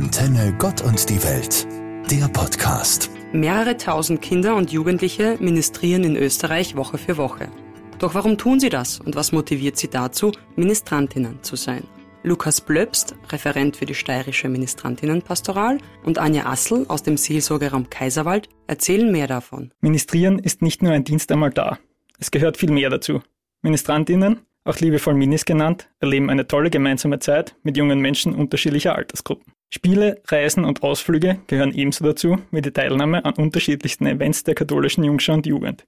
Antenne Gott und die Welt, der Podcast. Mehrere tausend Kinder und Jugendliche ministrieren in Österreich Woche für Woche. Doch warum tun sie das und was motiviert sie dazu, Ministrantinnen zu sein? Lukas Blöbst, Referent für die steirische Ministrantinnenpastoral, und Anja Assel aus dem Seelsorgeraum Kaiserwald erzählen mehr davon. Ministrieren ist nicht nur ein Dienst einmal da. Es gehört viel mehr dazu. Ministrantinnen, auch liebevoll Minis genannt, erleben eine tolle gemeinsame Zeit mit jungen Menschen unterschiedlicher Altersgruppen. Spiele, Reisen und Ausflüge gehören ebenso dazu wie die Teilnahme an unterschiedlichsten Events der katholischen Jungschau und Jugend.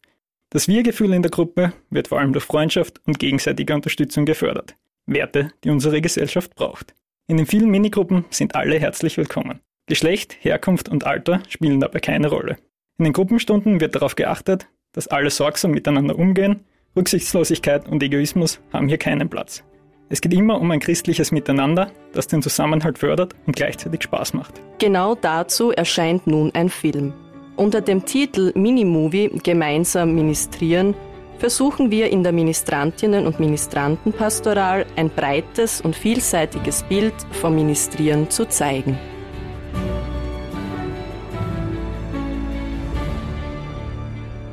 Das Wir-Gefühl in der Gruppe wird vor allem durch Freundschaft und gegenseitige Unterstützung gefördert. Werte, die unsere Gesellschaft braucht. In den vielen Minigruppen sind alle herzlich willkommen. Geschlecht, Herkunft und Alter spielen dabei keine Rolle. In den Gruppenstunden wird darauf geachtet, dass alle sorgsam miteinander umgehen, Rücksichtslosigkeit und Egoismus haben hier keinen Platz. Es geht immer um ein christliches Miteinander, das den Zusammenhalt fördert und gleichzeitig Spaß macht. Genau dazu erscheint nun ein Film. Unter dem Titel Minimovie Gemeinsam ministrieren versuchen wir in der Ministrantinnen- und Ministrantenpastoral ein breites und vielseitiges Bild vom Ministrieren zu zeigen.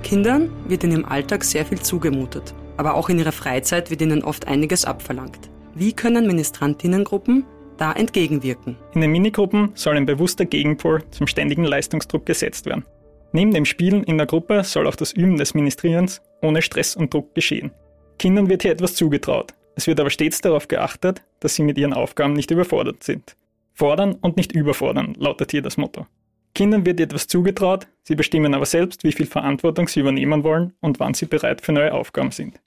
Kindern wird in ihrem Alltag sehr viel zugemutet, aber auch in ihrer Freizeit wird ihnen oft einiges abverlangt. Wie können Ministrantinnengruppen da entgegenwirken? In den Minigruppen soll ein bewusster Gegenpol zum ständigen Leistungsdruck gesetzt werden. Neben dem Spielen in der Gruppe soll auch das Üben des Ministrierens ohne Stress und Druck geschehen. Kindern wird hier etwas zugetraut. Es wird aber stets darauf geachtet, dass sie mit ihren Aufgaben nicht überfordert sind. Fordern und nicht überfordern lautet hier das Motto. Kindern wird etwas zugetraut, sie bestimmen aber selbst, wie viel Verantwortung sie übernehmen wollen und wann sie bereit für neue Aufgaben sind.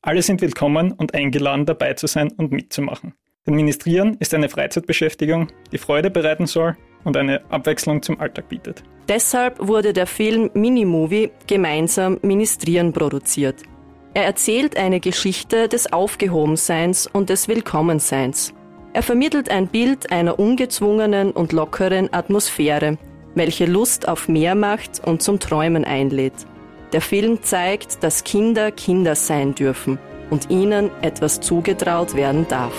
Alle sind willkommen und eingeladen, dabei zu sein und mitzumachen. Denn Ministrieren ist eine Freizeitbeschäftigung, die Freude bereiten soll und eine Abwechslung zum Alltag bietet. Deshalb wurde der Film Minimovie gemeinsam Ministrieren produziert. Er erzählt eine Geschichte des Aufgehobenseins und des Willkommenseins. Er vermittelt ein Bild einer ungezwungenen und lockeren Atmosphäre, welche Lust auf mehr macht und zum Träumen einlädt. Der Film zeigt, dass Kinder Kinder sein dürfen und ihnen etwas zugetraut werden darf.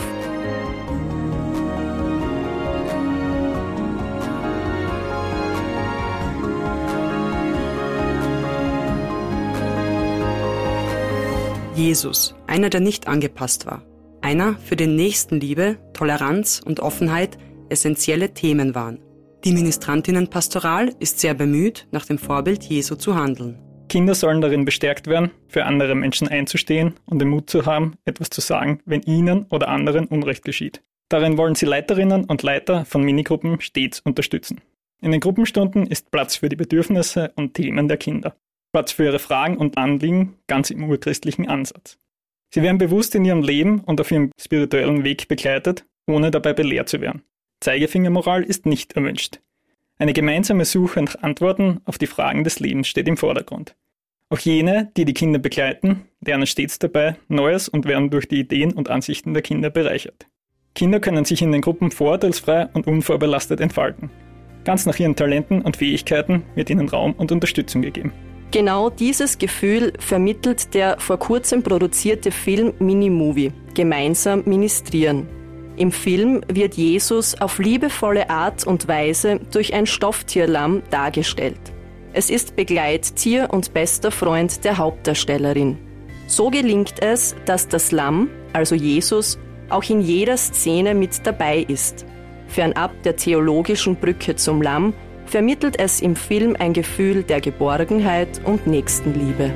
Jesus, einer, der nicht angepasst war. Einer, für den Nächstenliebe, Toleranz und Offenheit essentielle Themen waren. Die Ministrantinnenpastoral ist sehr bemüht, nach dem Vorbild Jesu zu handeln. Kinder sollen darin bestärkt werden, für andere Menschen einzustehen und den Mut zu haben, etwas zu sagen, wenn ihnen oder anderen Unrecht geschieht. Darin wollen sie Leiterinnen und Leiter von Minigruppen stets unterstützen. In den Gruppenstunden ist Platz für die Bedürfnisse und Themen der Kinder. Platz für ihre Fragen und Anliegen ganz im urchristlichen Ansatz. Sie werden bewusst in ihrem Leben und auf ihrem spirituellen Weg begleitet, ohne dabei belehrt zu werden. Zeigefingermoral ist nicht erwünscht. Eine gemeinsame Suche nach Antworten auf die Fragen des Lebens steht im Vordergrund. Auch jene, die die Kinder begleiten, lernen stets dabei Neues und werden durch die Ideen und Ansichten der Kinder bereichert. Kinder können sich in den Gruppen vorurteilsfrei und unvorbelastet entfalten. Ganz nach ihren Talenten und Fähigkeiten wird ihnen Raum und Unterstützung gegeben. Genau dieses Gefühl vermittelt der vor kurzem produzierte Film Minimovie, Gemeinsam Ministrieren, im Film wird Jesus auf liebevolle Art und Weise durch ein Stofftierlamm dargestellt. Es ist Begleittier und bester Freund der Hauptdarstellerin. So gelingt es, dass das Lamm, also Jesus, auch in jeder Szene mit dabei ist. Fernab der theologischen Brücke zum Lamm vermittelt es im Film ein Gefühl der Geborgenheit und Nächstenliebe.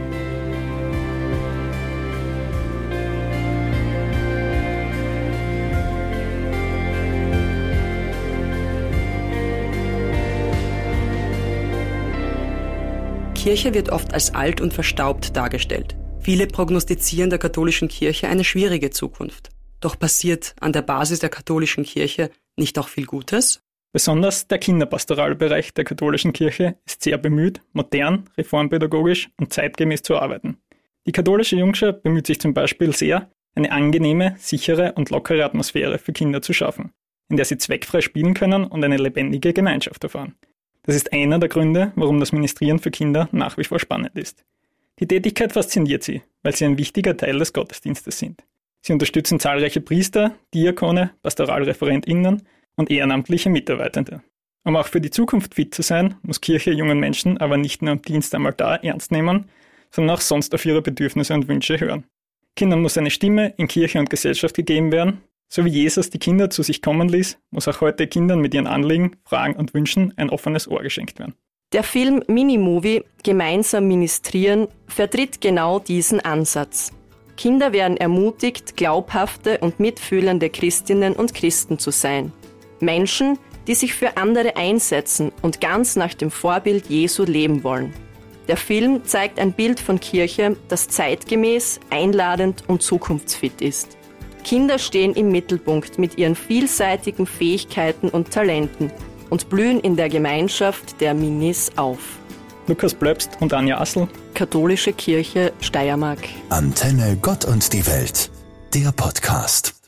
Kirche wird oft als alt und verstaubt dargestellt. Viele prognostizieren der katholischen Kirche eine schwierige Zukunft. Doch passiert an der Basis der katholischen Kirche nicht auch viel Gutes? Besonders der Kinderpastoralbereich der katholischen Kirche ist sehr bemüht, modern, reformpädagogisch und zeitgemäß zu arbeiten. Die katholische Jungschau bemüht sich zum Beispiel sehr, eine angenehme, sichere und lockere Atmosphäre für Kinder zu schaffen, in der sie zweckfrei spielen können und eine lebendige Gemeinschaft erfahren. Das ist einer der Gründe, warum das Ministrieren für Kinder nach wie vor spannend ist. Die Tätigkeit fasziniert sie, weil sie ein wichtiger Teil des Gottesdienstes sind. Sie unterstützen zahlreiche Priester, Diakone, Pastoralreferentinnen, und ehrenamtliche Mitarbeitende. Um auch für die Zukunft fit zu sein, muss Kirche jungen Menschen aber nicht nur am Dienst einmal da ernst nehmen, sondern auch sonst auf ihre Bedürfnisse und Wünsche hören. Kindern muss eine Stimme in Kirche und Gesellschaft gegeben werden. So wie Jesus die Kinder zu sich kommen ließ, muss auch heute Kindern mit ihren Anliegen, Fragen und Wünschen ein offenes Ohr geschenkt werden. Der Film Minimovie Gemeinsam ministrieren vertritt genau diesen Ansatz. Kinder werden ermutigt, glaubhafte und mitfühlende Christinnen und Christen zu sein. Menschen, die sich für andere einsetzen und ganz nach dem Vorbild Jesu leben wollen. Der Film zeigt ein Bild von Kirche, das zeitgemäß, einladend und zukunftsfit ist. Kinder stehen im Mittelpunkt mit ihren vielseitigen Fähigkeiten und Talenten und blühen in der Gemeinschaft der Minis auf. Lukas Blöbst und Anja Assel. Katholische Kirche Steiermark. Antenne Gott und die Welt. Der Podcast.